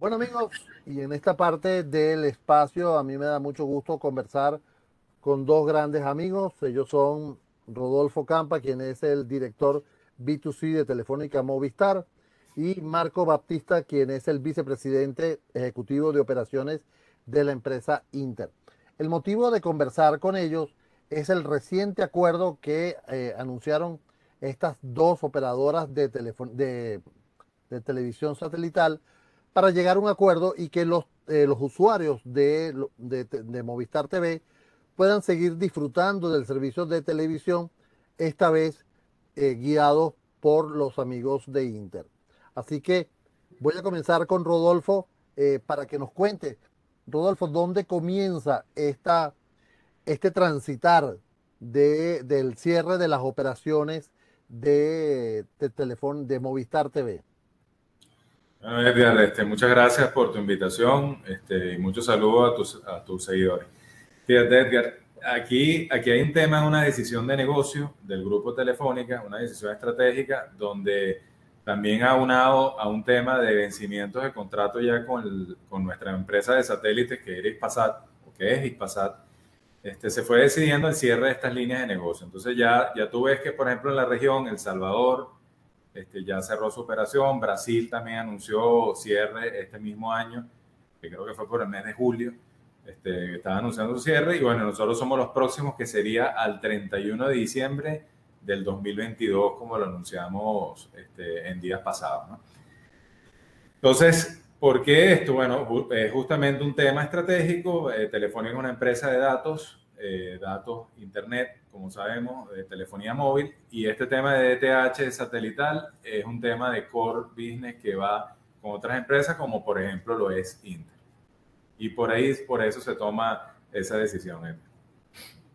Bueno amigos, y en esta parte del espacio a mí me da mucho gusto conversar con dos grandes amigos. Ellos son Rodolfo Campa, quien es el director B2C de Telefónica Movistar, y Marco Baptista, quien es el vicepresidente ejecutivo de operaciones de la empresa Inter. El motivo de conversar con ellos es el reciente acuerdo que eh, anunciaron estas dos operadoras de, de, de televisión satelital para llegar a un acuerdo y que los, eh, los usuarios de, de, Movistar TV puedan seguir disfrutando del servicio de televisión, esta vez eh, guiados por los amigos de Inter. Así que voy a comenzar con Rodolfo eh, para que nos cuente, Rodolfo, ¿dónde comienza esta, este transitar de, del cierre de las operaciones de, de, de Movistar TV? Bueno, Edgar, este, muchas gracias por tu invitación este, y muchos saludos a tus, a tus seguidores. Fíjate, Edgar, aquí, aquí hay un tema, una decisión de negocio del grupo Telefónica, una decisión estratégica, donde también ha unado a un tema de vencimientos de contrato ya con, con nuestra empresa de satélites, que era Ispasat, o que es Ispasat, este, se fue decidiendo el cierre de estas líneas de negocio. Entonces ya, ya tú ves que, por ejemplo, en la región, El Salvador, este, ya cerró su operación. Brasil también anunció cierre este mismo año, que creo que fue por el mes de julio. Este, estaba anunciando su cierre y bueno, nosotros somos los próximos que sería al 31 de diciembre del 2022, como lo anunciamos este, en días pasados. Entonces, ¿por qué esto? Bueno, es justamente un tema estratégico. Eh, Telefónica es una empresa de datos eh, datos, internet, como sabemos, de telefonía móvil. Y este tema de DTH satelital es un tema de core business que va con otras empresas, como por ejemplo lo es Inter. Y por ahí, por eso se toma esa decisión.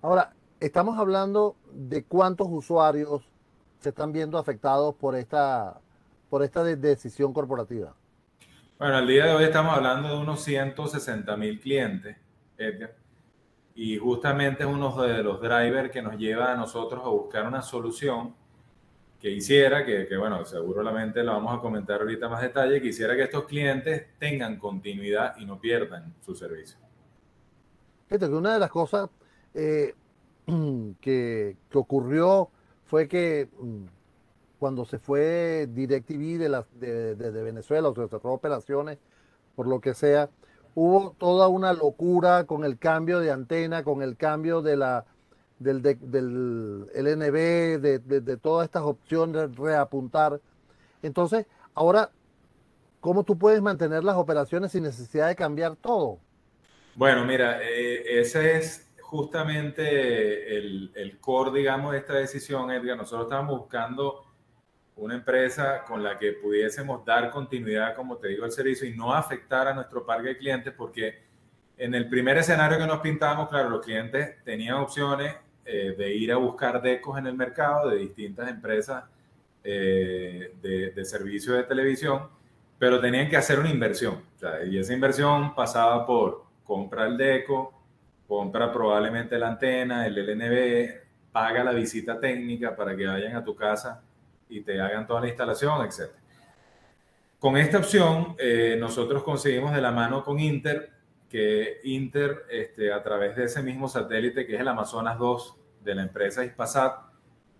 Ahora, estamos hablando de cuántos usuarios se están viendo afectados por esta, por esta decisión corporativa. Bueno, al día de hoy estamos hablando de unos 160 mil clientes, Edgar, y justamente es uno de los drivers que nos lleva a nosotros a buscar una solución que hiciera, que, que bueno, seguramente lo vamos a comentar ahorita más detalle, que hiciera que estos clientes tengan continuidad y no pierdan su servicio. Una de las cosas eh, que, que, ocurrió fue que mm, cuando se fue DirecTV de, de, de, de Venezuela, o se cerró operaciones, por lo que sea, hubo toda una locura con el cambio de antena, con el cambio de la, del, del LNB, de, de, todas estas opciones, reapuntar. Entonces, ahora, ¿cómo tú puedes mantener las operaciones sin necesidad de cambiar todo? Bueno, mira, eh, ese es justamente el, el core, digamos, de esta decisión, Edgar. Nosotros estamos buscando una empresa con la que pudiésemos dar continuidad, como te digo, al servicio y no afectar a nuestro parque de clientes, porque en el primer escenario que nos pintamos, claro, los clientes tenían opciones eh, de ir a buscar decos en el mercado de distintas empresas eh, de, de servicios de televisión, pero tenían que hacer una inversión. Y esa inversión pasaba por comprar el deco, compra probablemente la antena, el LNB, paga la visita técnica para que vayan a tu casa y te hagan toda la instalación, etc. Con esta opción, eh, nosotros conseguimos de la mano con Inter que Inter, este, a través de ese mismo satélite que es el Amazonas 2 de la empresa Ispasat,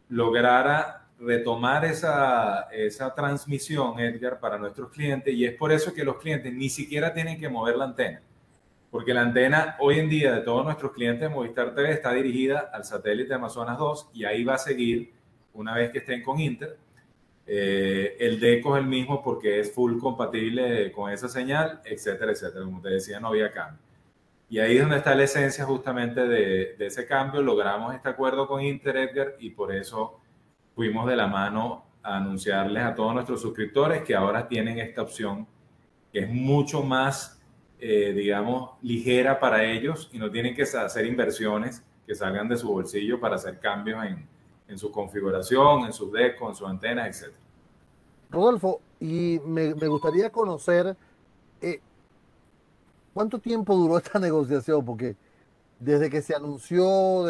lograra retomar esa, esa transmisión, Edgar, para nuestros clientes. Y es por eso que los clientes ni siquiera tienen que mover la antena. Porque la antena hoy en día de todos nuestros clientes de Movistar TV está dirigida al satélite Amazonas 2 y ahí va a seguir una vez que estén con Inter. Eh, el DECO es el mismo porque es full compatible con esa señal, etcétera, etcétera. Como te decía, no había cambio. Y ahí es donde está la esencia justamente de, de ese cambio. Logramos este acuerdo con Inter, Edgar, y por eso fuimos de la mano a anunciarles a todos nuestros suscriptores que ahora tienen esta opción que es mucho más, eh, digamos, ligera para ellos y no tienen que hacer inversiones que salgan de su bolsillo para hacer cambios en, en su configuración, en sus decos, en sus antenas, etc. Rodolfo, y me, gustaría conocer eh, cuánto tiempo duró esta negociación, porque desde que se anunció,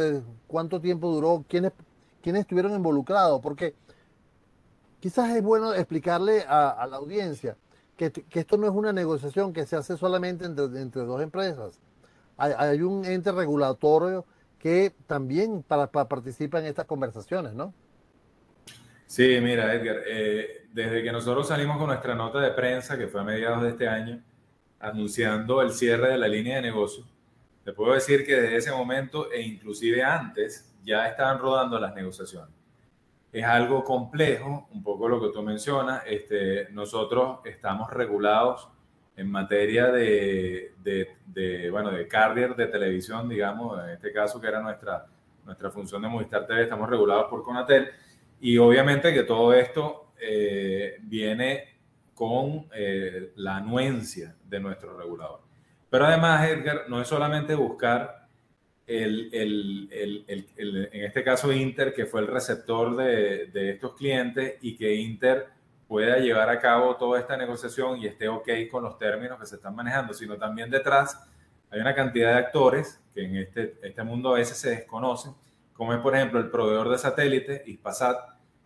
cuánto tiempo duró, quiénes, quiénes estuvieron involucrados, porque quizás es bueno explicarle a, la audiencia que, esto no es una negociación que se hace solamente entre, entre dos empresas. Hay, un ente regulatorio que también para, participa en estas conversaciones, ¿no? Sí, mira, Edgar, eh, desde que nosotros salimos con nuestra nota de prensa, que fue a mediados de este año, anunciando el cierre de la línea de negocio, te puedo decir que desde ese momento e inclusive antes ya estaban rodando las negociaciones. Es algo complejo, un poco lo que tú mencionas. Este, nosotros estamos regulados en materia de, bueno, de carrier de televisión, digamos, en este caso que era nuestra, nuestra función de Movistar TV, estamos regulados por Conatel y obviamente que todo esto eh, viene con eh, la anuencia de nuestro regulador. Pero además, Edgar, no es solamente buscar el, en este caso Inter, que fue el receptor de, estos clientes y que Inter pueda llevar a cabo toda esta negociación y esté ok con los términos que se están manejando, sino también detrás hay una cantidad de actores que en este, este mundo a veces se desconocen, como es por ejemplo el proveedor de satélite, Ispasat.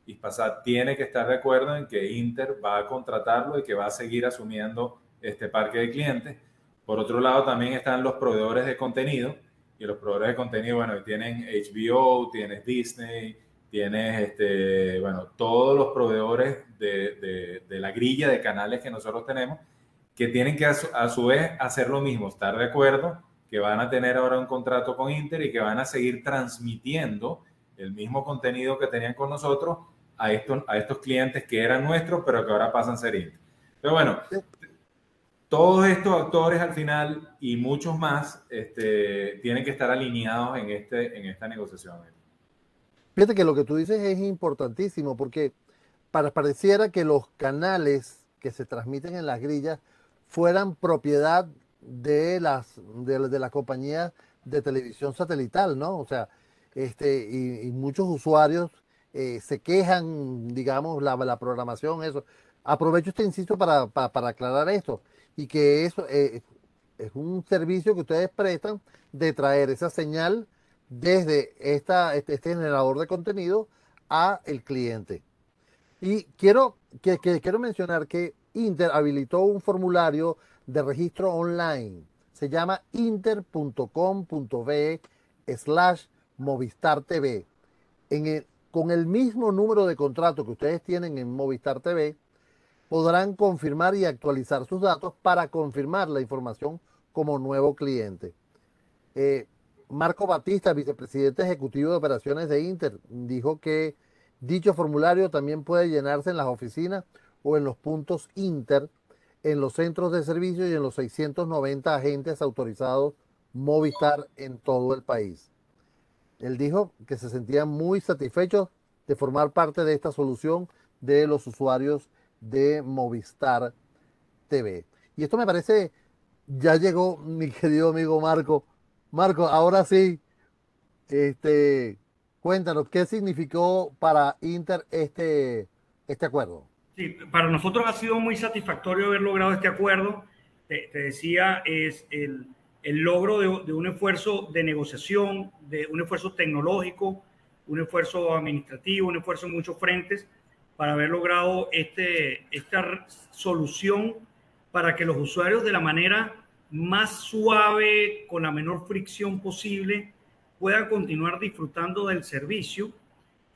Ispasat tiene que estar de acuerdo en que Inter va a contratarlo y que va a seguir asumiendo este parque de clientes. Por otro lado, también están los proveedores de contenido, y los proveedores de contenido, bueno, tienen HBO, tienes Disney, tienes, este, bueno, todos los proveedores de, de, la grilla de canales que nosotros tenemos, que tienen que a su, vez hacer lo mismo, estar de acuerdo, que van a tener ahora un contrato con Inter y que van a seguir transmitiendo el mismo contenido que tenían con nosotros a estos, a estos clientes que eran nuestros, pero que ahora pasan a ser Inter. Pero bueno, todos estos actores al final y muchos más este, tienen que estar alineados en, este, en esta negociación. Fíjate que lo que tú dices es importantísimo porque para, pareciera que los canales que se transmiten en las grillas fueran propiedad de las de, de la compañía de televisión satelital, ¿no? O sea, este, y, muchos usuarios eh, se quejan, digamos, la, programación, eso. Aprovecho este insisto para, para aclarar esto y que eso eh, es un servicio que ustedes prestan de traer esa señal desde esta, este, este, generador de contenido a el cliente. Y quiero, que, quiero mencionar que Inter habilitó un formulario de registro online. Se llama inter.com.be slash Movistar TV. Con el mismo número de contrato que ustedes tienen en Movistar TV, podrán confirmar y actualizar sus datos para confirmar la información como nuevo cliente. Eh, Marco Batista, vicepresidente ejecutivo de operaciones de Inter, dijo que dicho formulario también puede llenarse en las oficinas o en los puntos Inter, en los centros de servicio y en los 690 agentes autorizados Movistar en todo el país. Él dijo que se sentía muy satisfecho de formar parte de esta solución de los usuarios de Movistar TV. Y esto me parece, ya llegó mi querido amigo Marco. Marco, ahora sí, este, cuéntanos, ¿qué significó para Inter este, este acuerdo? Sí, para nosotros ha sido muy satisfactorio haber logrado este acuerdo. Te, decía, es el, el logro de, de, un esfuerzo de negociación, de un esfuerzo tecnológico, un esfuerzo administrativo, un esfuerzo en muchos frentes para haber logrado este, esta solución para que los usuarios de la manera más suave, con la menor fricción posible, puedan continuar disfrutando del servicio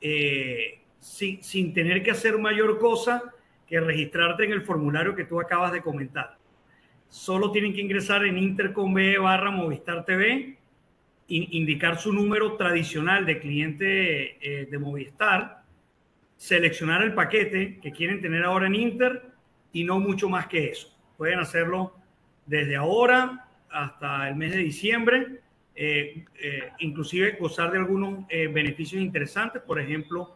eh, sin, sin, tener que hacer mayor cosa que registrarte en el formulario que tú acabas de comentar. Solo tienen que ingresar en intercom.be barra Movistar TV, indicar su número tradicional de cliente eh, de Movistar seleccionar el paquete que quieren tener ahora en Inter y no mucho más que eso. Pueden hacerlo desde ahora hasta el mes de diciembre, eh, eh, inclusive gozar de algunos eh, beneficios interesantes, por ejemplo,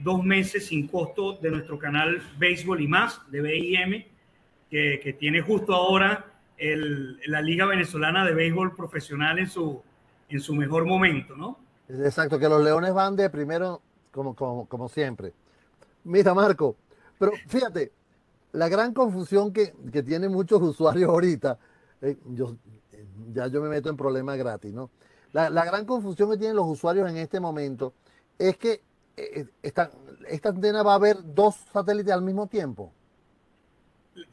dos meses sin costo de nuestro canal Béisbol y más, de BIM, que, que tiene justo ahora el, la Liga Venezolana de Béisbol Profesional en su, en su mejor momento, ¿no? Exacto, que los Leones van de primero como, como, siempre. Mira, Marco, pero fíjate, la gran confusión que, que tienen muchos usuarios ahorita, eh, yo, ya yo me meto en problemas gratis, ¿no? La, la, gran confusión que tienen los usuarios en este momento es que eh, esta, antena va a haber dos satélites al mismo tiempo.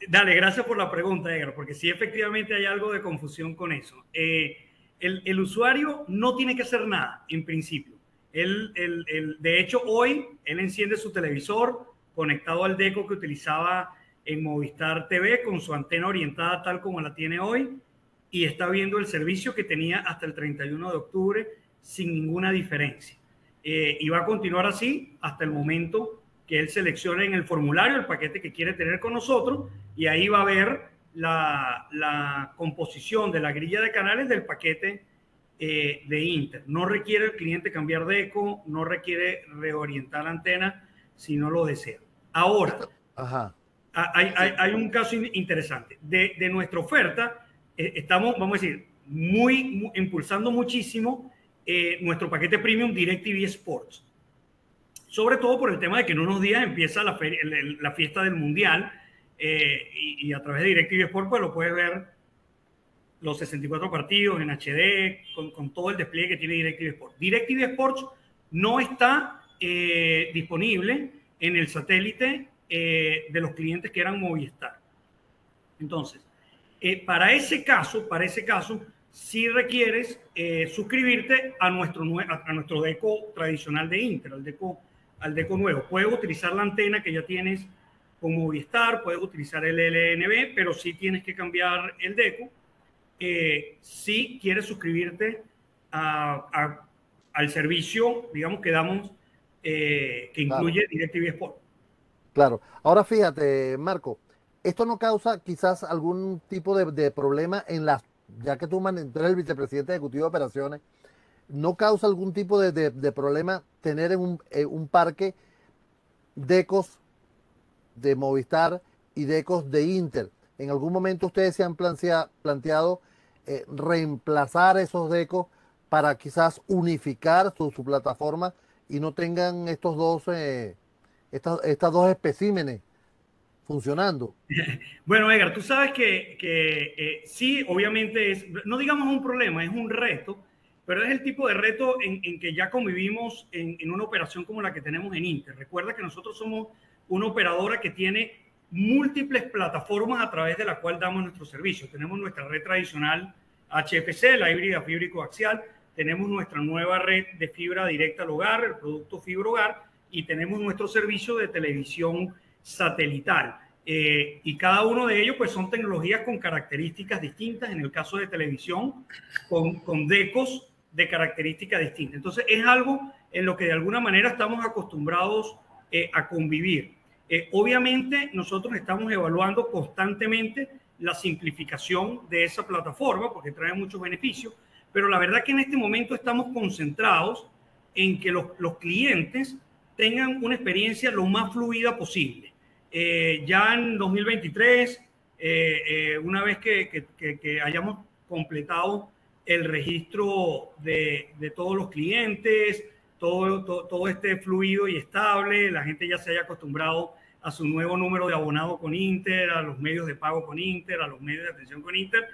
Dale, gracias por la pregunta, Edgar, porque sí, efectivamente hay algo de confusión con eso. Eh, el, el, usuario no tiene que hacer nada, en principio. Él, de hecho, hoy él enciende su televisor conectado al DECO que utilizaba en Movistar TV con su antena orientada tal como la tiene hoy y está viendo el servicio que tenía hasta el 31 de octubre sin ninguna diferencia. Eh, y va a continuar así hasta el momento que él seleccione en el formulario el paquete que quiere tener con nosotros y ahí va a ver la, composición de la grilla de canales del paquete eh, de Inter. No requiere el cliente cambiar de eco, no requiere reorientar la antena si no lo desea. Ahora, Ajá. Hay, hay, hay, un caso interesante. De, de nuestra oferta, eh, estamos, vamos a decir, muy, impulsando muchísimo eh, nuestro paquete premium DirecTV Sports. Sobre todo por el tema de que en unos días empieza la, la fiesta del Mundial y, y, a través de DirecTV Sports pues lo puedes ver los 64 partidos en HD, con, todo el despliegue que tiene DirecTV Sports. DirecTV Sports no está eh, disponible en el satélite eh, de los clientes que eran Movistar. Entonces, eh, para ese caso, para ese caso, si requieres suscribirte a nuestro, a, nuestro deco tradicional de Inter, al deco, al deco nuevo. Puedes utilizar la antena que ya tienes con Movistar, puedes utilizar el LNB, pero sí tienes que cambiar el deco si quieres suscribirte al servicio, digamos, que damos, eh, que incluye DirecTV Sport. Claro. Ahora fíjate, Marco, esto no causa quizás algún tipo de, problema en las, ya que tú, eres el vicepresidente ejecutivo de operaciones, no causa algún tipo de, problema tener en un, un parque DECOS de Movistar y DECOS de Inter. En algún momento ustedes se han planteado eh, reemplazar esos decos para quizás unificar su, plataforma y no tengan estos dos, eh, estas, estas, dos especímenes funcionando. Bueno, Edgar, tú sabes que, que eh, sí, obviamente es, no digamos un problema, es un reto, pero es el tipo de reto en, en que ya convivimos en, en, una operación como la que tenemos en Inter. Recuerda que nosotros somos una operadora que tiene múltiples plataformas a través de la cual damos nuestros servicios. Tenemos nuestra red tradicional HFC, la híbrida fibra coaxial, tenemos nuestra nueva red de fibra directa al hogar, el producto Fibra Hogar, y tenemos nuestro servicio de televisión satelital. Eh, y cada uno de ellos pues son tecnologías con características distintas, en el caso de televisión, con, con decos de características distintas. Entonces es algo en lo que de alguna manera estamos acostumbrados eh, a convivir. Eh, obviamente nosotros estamos evaluando constantemente la simplificación de esa plataforma porque trae muchos beneficios, pero la verdad que en este momento estamos concentrados en que los, los clientes tengan una experiencia lo más fluida posible. Eh, ya en 2023, eh, eh, una vez que, hayamos completado el registro de, de todos los clientes, todo, todo esté fluido y estable, la gente ya se haya acostumbrado a su nuevo número de abonado con Inter, a los medios de pago con Inter, a los medios de atención con Inter.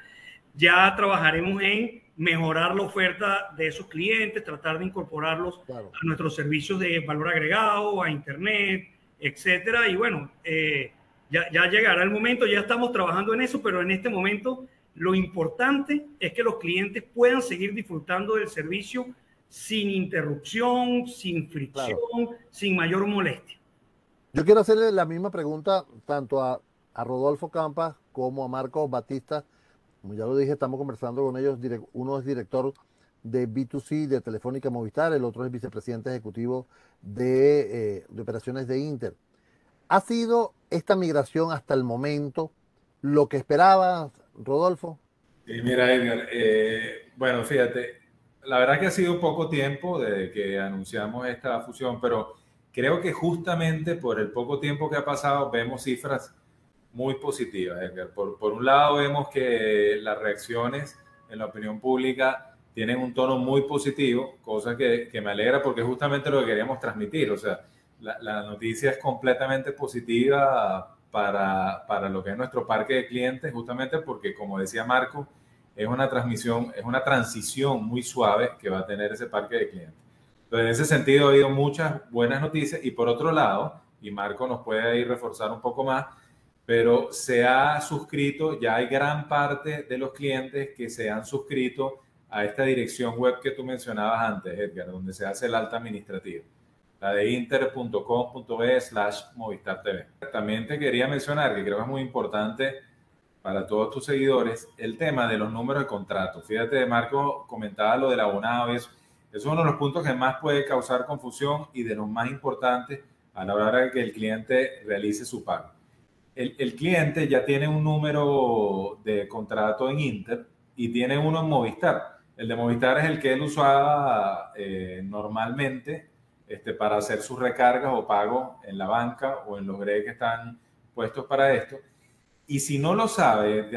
Ya trabajaremos en mejorar la oferta de esos clientes, tratar de incorporarlos a nuestros servicios de valor agregado, a Internet, etcétera. Y bueno, eh, ya, ya llegará el momento, ya estamos trabajando en eso, pero en este momento lo importante es que los clientes puedan seguir disfrutando del servicio sin interrupción, sin fricción, sin mayor molestia. Yo quiero hacerle la misma pregunta tanto a, Rodolfo Campa como a Marcos Batista. Como ya lo dije, estamos conversando con ellos. Uno es director de B2C de Telefónica Movistar, el otro es vicepresidente ejecutivo de, eh, operaciones de Inter. ¿Ha sido esta migración hasta el momento lo que esperaba, Rodolfo? Mira, Edgar, eh, bueno, fíjate, la verdad que ha sido poco tiempo desde que anunciamos esta fusión, pero creo que justamente por el poco tiempo que ha pasado vemos cifras muy positivas, Edgar. Por, por un lado vemos que las reacciones en la opinión pública tienen un tono muy positivo, cosa que, que me alegra porque es justamente lo que queríamos transmitir. O sea, la, la noticia es completamente positiva para, para, lo que es nuestro parque de clientes, justamente porque, como decía Marco, es una transmisión, es una transición muy suave que va a tener ese parque de clientes. Entonces, en ese sentido, ha habido muchas buenas noticias y por otro lado, y Marco nos puede ahí reforzar un poco más, pero se ha suscrito, ya hay gran parte de los clientes que se han suscrito a esta dirección web que tú mencionabas antes, Edgar, donde se hace el alta administrativa, la de inter.com.be slash Movistar TV. También te quería mencionar, que creo que es muy importante para todos tus seguidores, el tema de los números de contrato. Fíjate, Marco comentaba lo del abonado, eso, eso es uno de los puntos que más puede causar confusión y de los más importantes a la hora de que el cliente realice su pago. El, el cliente ya tiene un número de contrato en Inter y tiene uno en Movistar. El de Movistar es el que él usaba eh, normalmente este, para hacer sus recargas o pagos en la banca o en los GRE que están puestos para esto. Y si no lo sabe,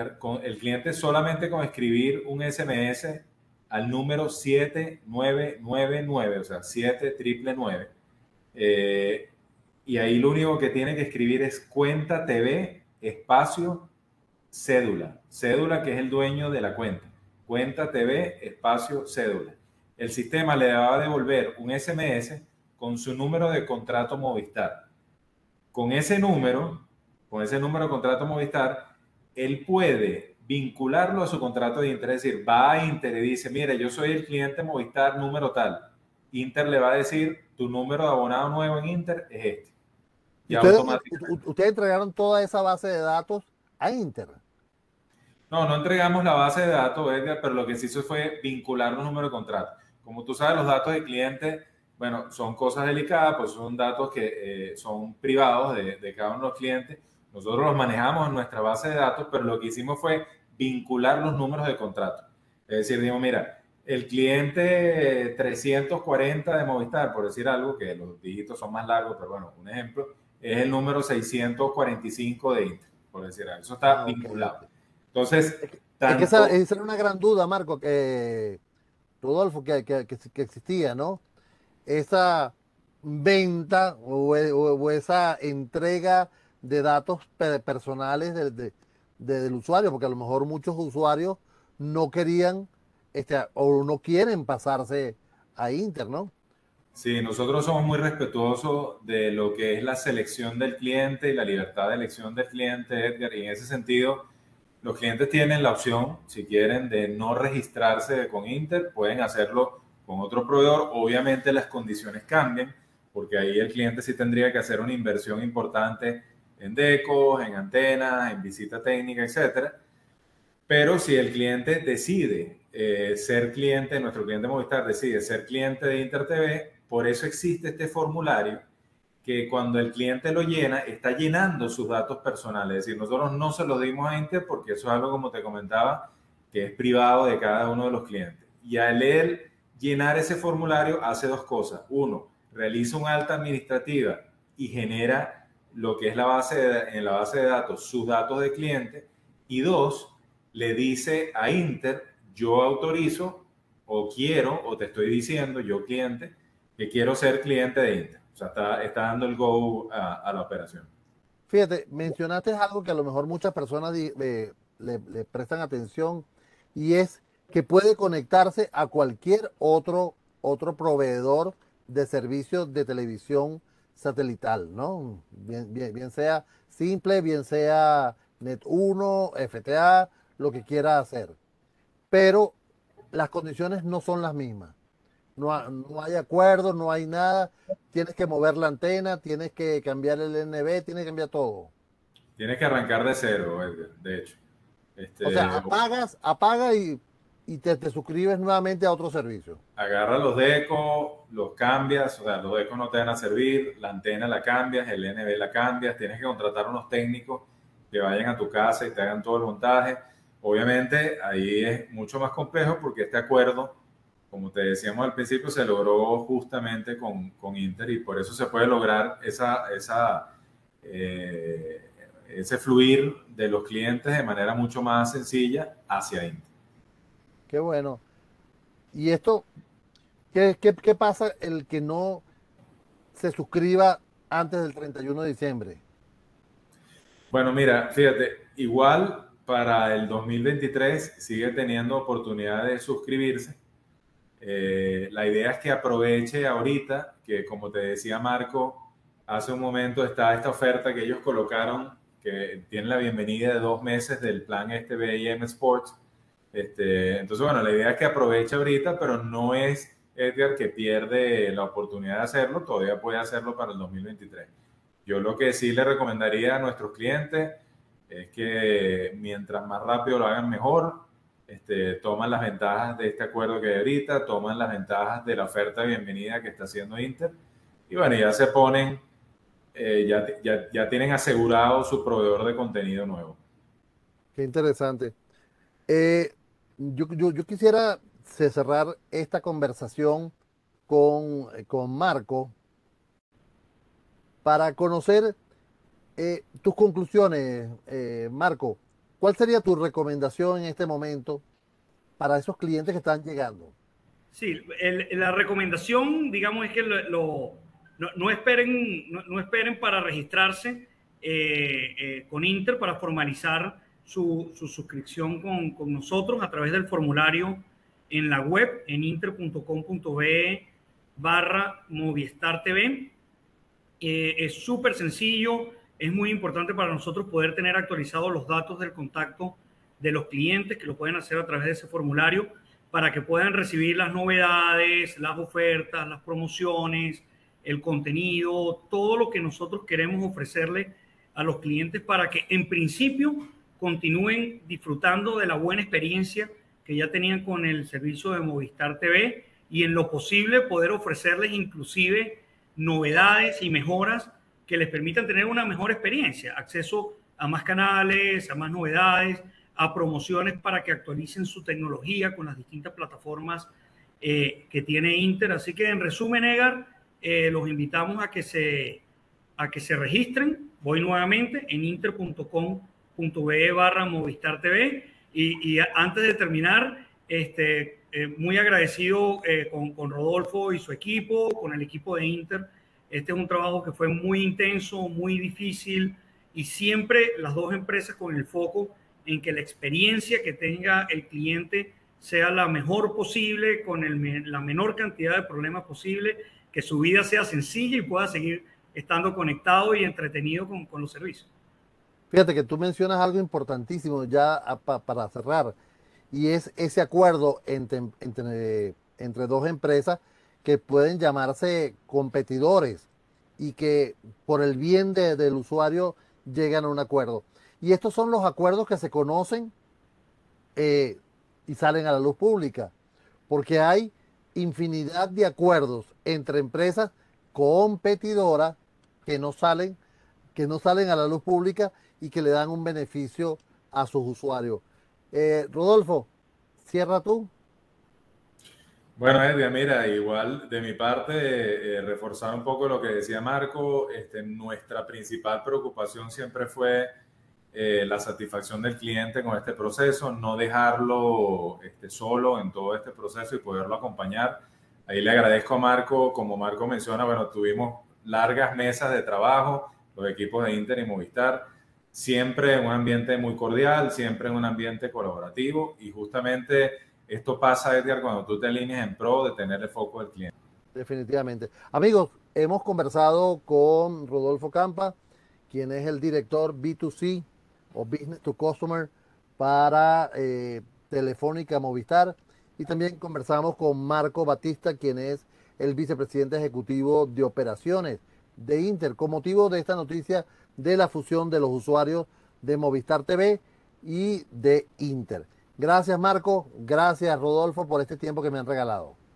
el cliente solamente con escribir un SMS al número 7999, o sea, 7 triple 9, eh, y ahí lo único que tiene que escribir es cuenta TV, espacio, cédula. Cédula que es el dueño de la cuenta. Cuenta TV, espacio, cédula. El sistema le va a devolver un SMS con su número de contrato Movistar. Con ese número, con ese número de contrato Movistar, él puede vincularlo a su contrato de Inter. Es decir, va a Inter y dice, mire, yo soy el cliente Movistar número tal. Inter le va a decir, tu número de abonado nuevo en Inter es este. Y ustedes, ustedes entregaron toda esa base de datos a Inter. No, no entregamos la base de datos, Edgar, pero lo que se hizo fue vincular los números de contrato. Como tú sabes, los datos de cliente, bueno, son cosas delicadas, pues son datos que eh, son privados de, de, cada uno de los clientes. Nosotros los manejamos en nuestra base de datos, pero lo que hicimos fue vincular los números de contrato. Es decir, digo, mira, el cliente 340 de Movistar, por decir algo, que los dígitos son más largos, pero bueno, un ejemplo, es el número 645 de Inter, por decir algo. Eso está ah, vinculado. Entonces, es que esa, era una gran duda, Marco, que Rodolfo, que, que, que existía, ¿no? Esa venta o, o, esa entrega de datos personales de, de, del usuario, porque a lo mejor muchos usuarios no querían este, o no quieren pasarse a Inter, ¿no? Sí, nosotros somos muy respetuosos de lo que es la selección del cliente y la libertad de elección del cliente, Edgar, y en ese sentido, los clientes tienen la opción, si quieren, de no registrarse con Inter, pueden hacerlo con otro proveedor. Obviamente las condiciones cambian, porque ahí el cliente sí tendría que hacer una inversión importante en decos, en antenas, en visita técnica, etcétera. Pero si el cliente decide eh, ser cliente, nuestro cliente Movistar decide ser cliente de Inter TV, por eso existe este formulario que cuando el cliente lo llena, está llenando sus datos personales. Es decir, nosotros no se los dimos a Inter porque eso es algo, como te comentaba, que es privado de cada uno de los clientes. Y al él llenar ese formulario hace dos cosas. Uno, realiza un alta administrativa y genera lo que es la base en la base de datos, sus datos de cliente. Y dos, le dice a Inter, yo autorizo o quiero, o te estoy diciendo, yo cliente, que quiero ser cliente de Inter. O sea, está, está dando el go a, la operación. Fíjate, mencionaste algo que a lo mejor muchas personas le, le, prestan atención y es que puede conectarse a cualquier otro, otro proveedor de servicios de televisión satelital, ¿no? Bien, bien, bien sea simple, bien sea Net1, FTA, lo que quiera hacer. Pero las condiciones no son las mismas. No, no, hay acuerdo, no hay nada. Tienes que mover la antena, tienes que cambiar el NB, tienes que cambiar todo. Tienes que arrancar de cero, Edgar, de hecho. Este, o sea, apagas, apaga y, y te, te, suscribes nuevamente a otro servicio. Agarra los decos, los cambias, o sea, los decos no te van a servir, la antena la cambias, el NB la cambias, tienes que contratar unos técnicos que vayan a tu casa y te hagan todo el montaje. Obviamente ahí es mucho más complejo porque este acuerdo como te decíamos al principio, se logró justamente con, con Inter y por eso se puede lograr esa, esa, eh, ese fluir de los clientes de manera mucho más sencilla hacia Inter. Qué bueno. ¿Y esto, qué, qué, qué pasa el que no se suscriba antes del 31 de diciembre? Bueno, mira, fíjate, igual para el 2023 sigue teniendo oportunidad de suscribirse eh, la idea es que aproveche ahorita, que como te decía Marco, hace un momento está esta oferta que ellos colocaron, que tienen la bienvenida de dos meses del plan este BIM Sports. Este, entonces, bueno, la idea es que aproveche ahorita, pero no es Edgar que pierde la oportunidad de hacerlo, todavía puede hacerlo para el 2023. Yo lo que sí le recomendaría a nuestros clientes es que mientras más rápido lo hagan mejor, este, toman las ventajas de este acuerdo que hay ahorita, toman las ventajas de la oferta de bienvenida que está haciendo Inter y bueno, ya se ponen, eh, ya, ya, ya, tienen asegurado su proveedor de contenido nuevo. Qué interesante. Eh, yo, yo, yo, quisiera cerrar esta conversación con, con Marco para conocer eh, tus conclusiones, eh, Marco. ¿Cuál sería tu recomendación en este momento para esos clientes que están llegando? Sí, la recomendación, digamos, es que lo, no, esperen, no, esperen para registrarse eh, eh, con Inter, para formalizar su, su suscripción con, con, nosotros a través del formulario en la web, en inter.com.be barra Movistar TV. Eh, es súper sencillo, es muy importante para nosotros poder tener actualizados los datos del contacto de los clientes que lo pueden hacer a través de ese formulario para que puedan recibir las novedades, las ofertas, las promociones, el contenido, todo lo que nosotros queremos ofrecerle a los clientes para que en principio continúen disfrutando de la buena experiencia que ya tenían con el servicio de Movistar TV y en lo posible poder ofrecerles inclusive novedades y mejoras que les permitan tener una mejor experiencia, acceso a más canales, a más novedades, a promociones para que actualicen su tecnología con las distintas plataformas eh, que tiene Inter. Así que en resumen, Edgar, eh, los invitamos a que, se, a que se registren. Voy nuevamente en inter.com.be barra Movistar TV. Y, y, antes de terminar, este, eh, muy agradecido con, con, Rodolfo y su equipo, con el equipo de Inter. Este es un trabajo que fue muy intenso, muy difícil y siempre las dos empresas con el foco en que la experiencia que tenga el cliente sea la mejor posible, con el, la menor cantidad de problemas posible que su vida sea sencilla y pueda seguir estando conectado y entretenido con, con los servicios. Fíjate que tú mencionas algo importantísimo ya pa, para cerrar, y es ese acuerdo entre, entre, entre dos empresas que pueden llamarse competidores y que por el bien de, del usuario llegan a un acuerdo. Y estos son los acuerdos que se conocen eh, y salen a la luz pública, porque hay infinidad de acuerdos entre empresas competidoras que no salen, que no salen a la luz pública y que le dan un beneficio a sus usuarios. Eh, Rodolfo, cierra tú. Bueno, Edgar, mira, igual de mi parte, eh, reforzar un poco lo que decía Marco, este, nuestra principal preocupación siempre fue eh, la satisfacción del cliente con este proceso, no dejarlo este, solo en todo este proceso y poderlo acompañar. Ahí le agradezco a Marco, como Marco menciona, bueno, tuvimos largas mesas de trabajo, los equipos de Inter y Movistar, siempre en un ambiente muy cordial, siempre en un ambiente colaborativo y justamente esto pasa, Edgar, cuando tú te alineas en pro de tener el foco del cliente. Definitivamente. Amigos, hemos conversado con Rodolfo Campa, quien es el director B2C o Business to Customer para eh, Telefónica Movistar. Y también conversamos con Marco Batista, quien es el vicepresidente ejecutivo de operaciones de Inter, con motivo de esta noticia de la fusión de los usuarios de Movistar TV y de Inter. Gracias Marco, gracias Rodolfo por este tiempo que me han regalado.